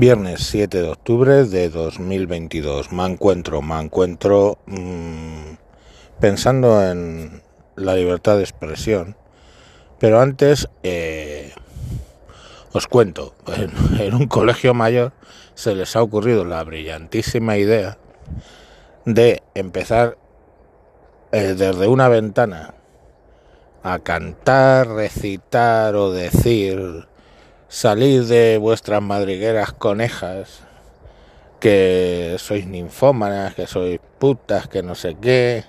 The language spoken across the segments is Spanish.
Viernes 7 de octubre de 2022. Me encuentro, me encuentro mmm, pensando en la libertad de expresión. Pero antes eh, os cuento, en, en, un colegio mayor se les ha ocurrido la brillantísima idea de empezar eh, desde una ventana a cantar, recitar o decir Salid de vuestras madrigueras conejas, que sois ninfómanas, que sois putas, que no sé qué,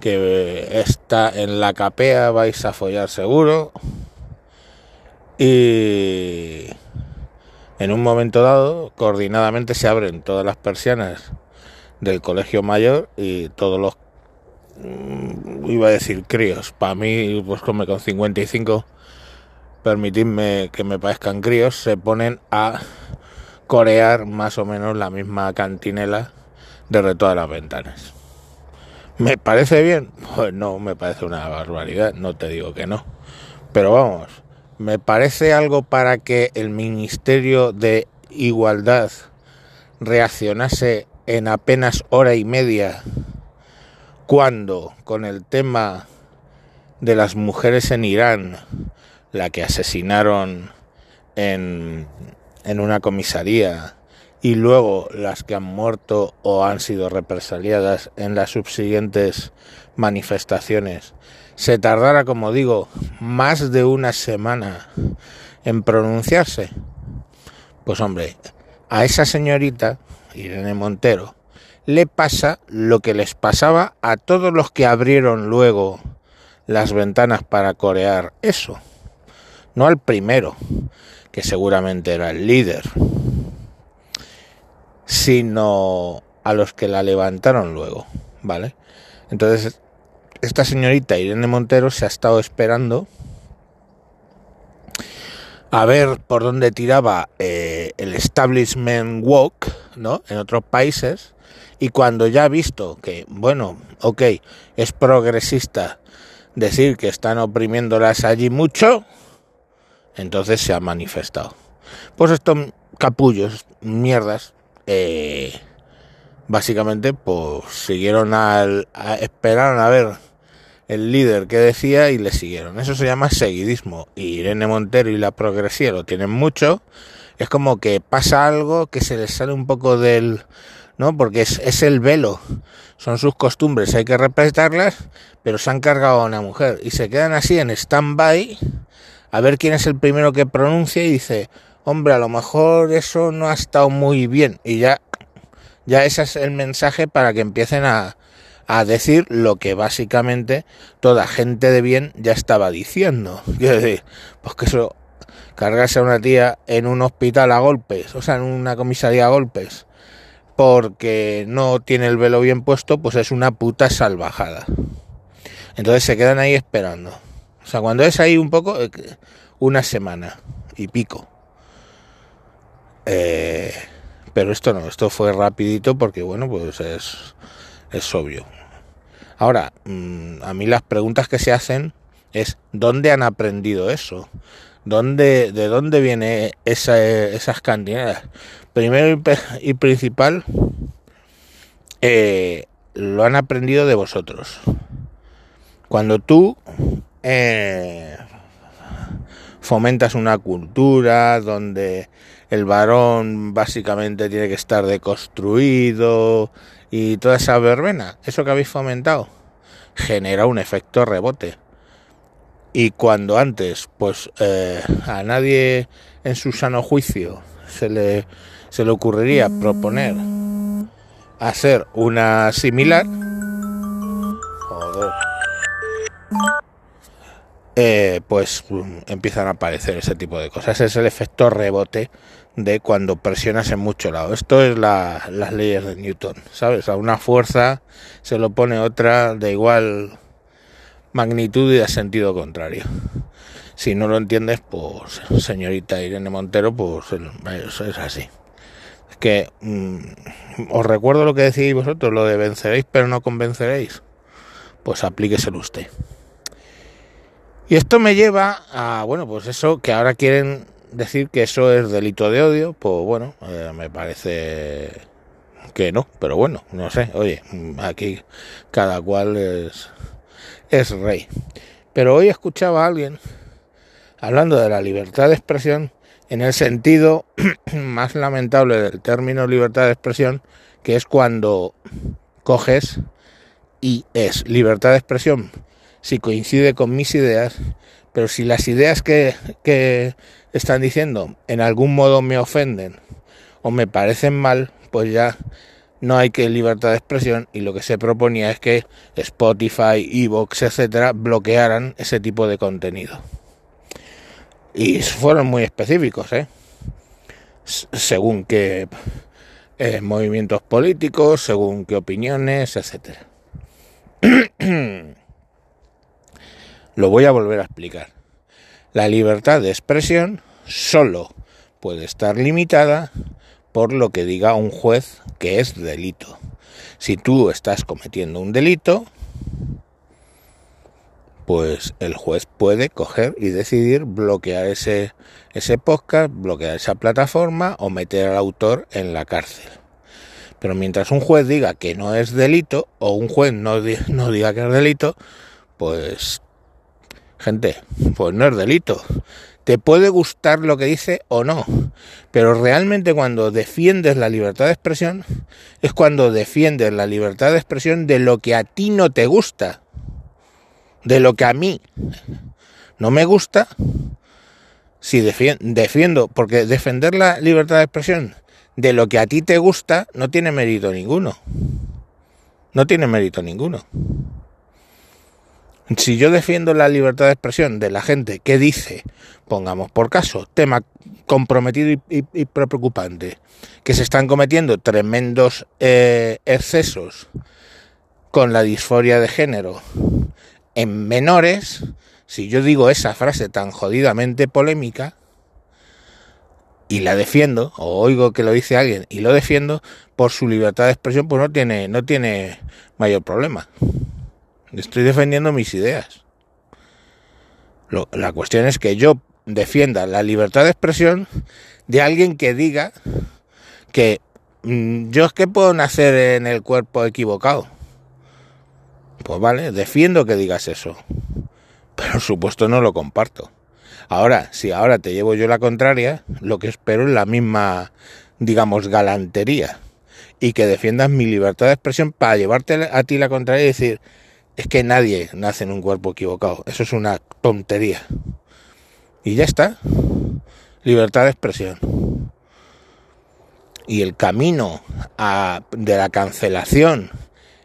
que está en la capea vais a follar seguro. Y en un momento dado, coordinadamente se abren todas las persianas del colegio mayor y todos los mm, iba a decir críos, para mí pues como con 55 permitidme que me parezcan críos, se ponen a corear más o menos la misma cantinela desde todas las ventanas. ¿Me parece bien? Pues no, me parece una barbaridad, no te digo que no. Pero vamos, me parece algo para que el Ministerio de Igualdad reaccionase en apenas hora y media cuando con el tema de las mujeres en Irán la que asesinaron en, en una comisaría y luego las que han muerto o han sido represaliadas en las subsiguientes manifestaciones, se tardara, como digo, más de una semana en pronunciarse, pues hombre, a esa señorita, Irene Montero, le pasa lo que les pasaba a todos los que abrieron luego las ventanas para corear eso no al primero, que seguramente era el líder, sino a los que la levantaron luego, ¿vale? Entonces, esta señorita Irene Montero se ha estado esperando a ver por dónde tiraba eh, el establishment walk, ¿no? En otros países. Y cuando ya ha visto que, bueno, ok, es progresista decir que están oprimiéndolas allí mucho, entonces se ha manifestado. Pues estos capullos, mierdas, eh, básicamente pues siguieron al, a, esperaron a ver el líder que decía y le siguieron. Eso se llama seguidismo. Y Irene Montero y la progresía lo tienen mucho. Es como que pasa algo que se les sale un poco del... ¿no? Porque es, es el velo. Son sus costumbres, hay que respetarlas, pero se han cargado a una mujer. Y se quedan así en stand-by a ver quién es el primero que pronuncia y dice, hombre, a lo mejor eso no ha estado muy bien. Y ya, ya ese es el mensaje para que empiecen a, a decir lo que básicamente toda gente de bien ya estaba diciendo. Quiero decir, pues que eso, cargarse a una tía en un hospital a golpes, o sea, en una comisaría a golpes, porque no tiene el velo bien puesto, pues es una puta salvajada. Entonces se quedan ahí esperando. O sea, cuando es ahí un poco, eh, una semana y pico. Eh, pero esto no, esto fue rapidito porque, bueno, pues es, es obvio. Ahora, mm, a mí las preguntas que se hacen es, ¿dónde han aprendido eso? ¿Dónde, ¿De dónde viene esa, esas cantineras? Primero y principal, eh, lo han aprendido de vosotros. Cuando tú eh, fomentas una cultura donde el varón básicamente tiene que estar deconstruido y toda esa verbena, eso que habéis fomentado, genera un efecto rebote. Y cuando antes, pues eh, a nadie en su sano juicio se le, se le ocurriría proponer hacer una similar, eh, pues mm, empiezan a aparecer ese tipo de cosas. Es el efecto rebote de cuando presionas en mucho lado. Esto es la, las leyes de Newton, ¿sabes? A una fuerza se lo pone otra de igual magnitud y de sentido contrario. Si no lo entiendes, pues señorita Irene Montero, pues es así. Es que mm, os recuerdo lo que decís vosotros, lo de venceréis pero no convenceréis. Pues aplíqueselo usted. Y esto me lleva a, bueno, pues eso, que ahora quieren decir que eso es delito de odio, pues bueno, eh, me parece que no, pero bueno, no sé, oye, aquí cada cual es, es rey. Pero hoy escuchaba a alguien hablando de la libertad de expresión en el sentido más lamentable del término libertad de expresión, que es cuando coges y es libertad de expresión si coincide con mis ideas, pero si las ideas que, que están diciendo en algún modo me ofenden o me parecen mal, pues ya no hay que libertad de expresión y lo que se proponía es que Spotify, Evox, etcétera, bloquearan ese tipo de contenido. Y fueron muy específicos, ¿eh? según qué eh, movimientos políticos, según qué opiniones, etcétera. Lo voy a volver a explicar. La libertad de expresión solo puede estar limitada por lo que diga un juez que es delito. Si tú estás cometiendo un delito, pues el juez puede coger y decidir bloquear ese, ese podcast, bloquear esa plataforma o meter al autor en la cárcel. Pero mientras un juez diga que no es delito o un juez no, no diga que es delito, pues gente, pues no es delito. Te puede gustar lo que dice o no, pero realmente cuando defiendes la libertad de expresión es cuando defiendes la libertad de expresión de lo que a ti no te gusta de lo que a mí no me gusta, si defiendo, porque defender la libertad de expresión de lo que a ti te gusta no tiene mérito ninguno. No tiene mérito ninguno. Si yo defiendo la libertad de expresión de la gente que dice, pongamos por caso, tema comprometido y, preocupante, que se están cometiendo tremendos eh, excesos con la disforia de género en menores, si yo digo esa frase tan jodidamente polémica y la defiendo, o oigo que lo dice alguien y lo defiendo, por su libertad de expresión, pues no tiene, no tiene mayor problema. Estoy defendiendo mis ideas. la cuestión es que yo defienda la libertad de expresión de alguien que diga que mm, yo es que puedo nacer en el cuerpo equivocado. Pues vale, defiendo que digas eso. Pero por supuesto no lo comparto. Ahora, si ahora te llevo yo la contraria, lo que espero es la misma, digamos, galantería. Y que defiendas mi libertad de expresión para llevarte a ti la contraria y decir, es que nadie nace en un cuerpo equivocado. Eso es una tontería. Y ya está. Libertad de expresión. Y el camino de la cancelación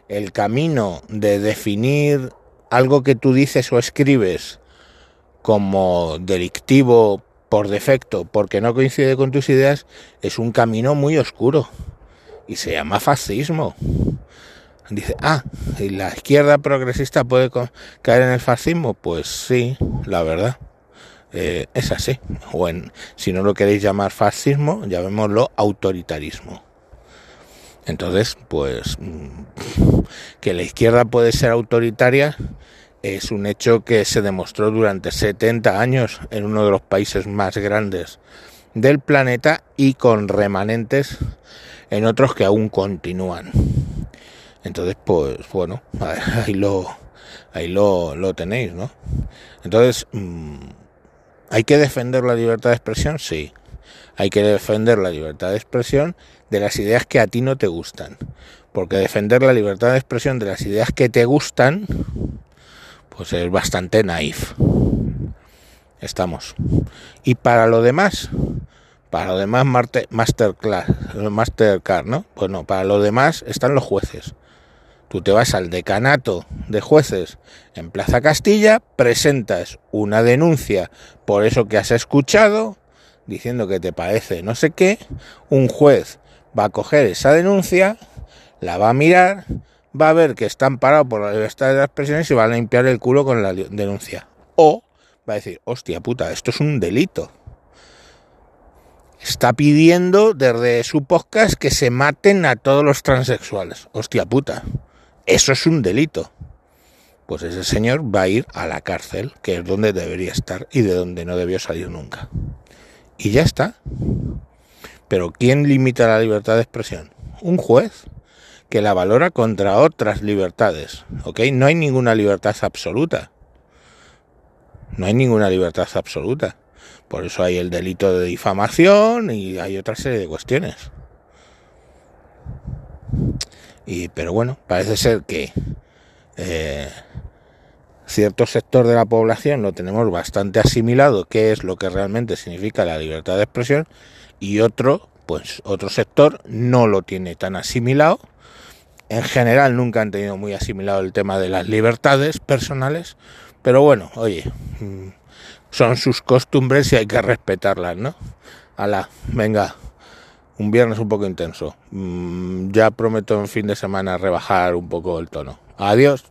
el camino de definir algo que tú dices o escribes como delictivo por defecto, porque no coincide con tus ideas, es un camino muy oscuro y se llama fascismo. Dice, ah, ¿y la izquierda progresista puede caer en el fascismo? Pues sí, la verdad. Eh, es así. O si no lo queréis llamar fascismo, llamémoslo autoritarismo. Entonces, pues mm, que la izquierda puede ser autoritaria es un hecho que se demostró durante 70 años en uno de los países más grandes del planeta y con remanentes en otros que aún continúan. Entonces, pues bueno, ahí lo, ahí lo, lo tenéis, ¿no? Entonces, mm, ¿hay que defender la libertad de expresión? Sí. Hay que defender la libertad de expresión de las ideas que a ti no te gustan. Porque defender la libertad de expresión de las ideas que te gustan, pues es bastante naif. Estamos. Y para lo demás, para lo demás masterclass, mastercard, ¿no? Bueno, para lo demás están los jueces. Tú te vas al decanato de jueces en Plaza Castilla, presentas una denuncia por eso que has escuchado, diciendo que te parece no sé qué, un juez va a coger esa denuncia, la va a mirar, va a ver que está amparado por la libertad de las expresiones y va a limpiar el culo con la denuncia. O va a decir, hostia puta, esto es un delito. Está pidiendo desde su podcast que se maten a todos los transexuales. Hostia puta, eso es un delito. Pues ese señor va a ir a la cárcel, que es donde debería estar y de donde no debió salir nunca. Y ya está. Pero ¿quién limita la libertad de expresión? Un juez que la valora contra otras libertades. ¿Ok? No hay ninguna libertad absoluta. No hay ninguna libertad absoluta. Por eso hay el delito de difamación y hay otra serie de cuestiones. Y, pero bueno, parece ser que eh, cierto sector de la población lo tenemos bastante asimilado, qué es lo que realmente significa la libertad de expresión, y otro, pues otro sector no lo tiene tan asimilado. En general nunca han tenido muy asimilado el tema de las libertades personales, pero bueno, oye, mm, son sus costumbres y hay que respetarlas, ¿no? Ala, venga, un viernes un poco intenso. Mm, ya prometo en fin de semana rebajar un poco el tono. Adiós.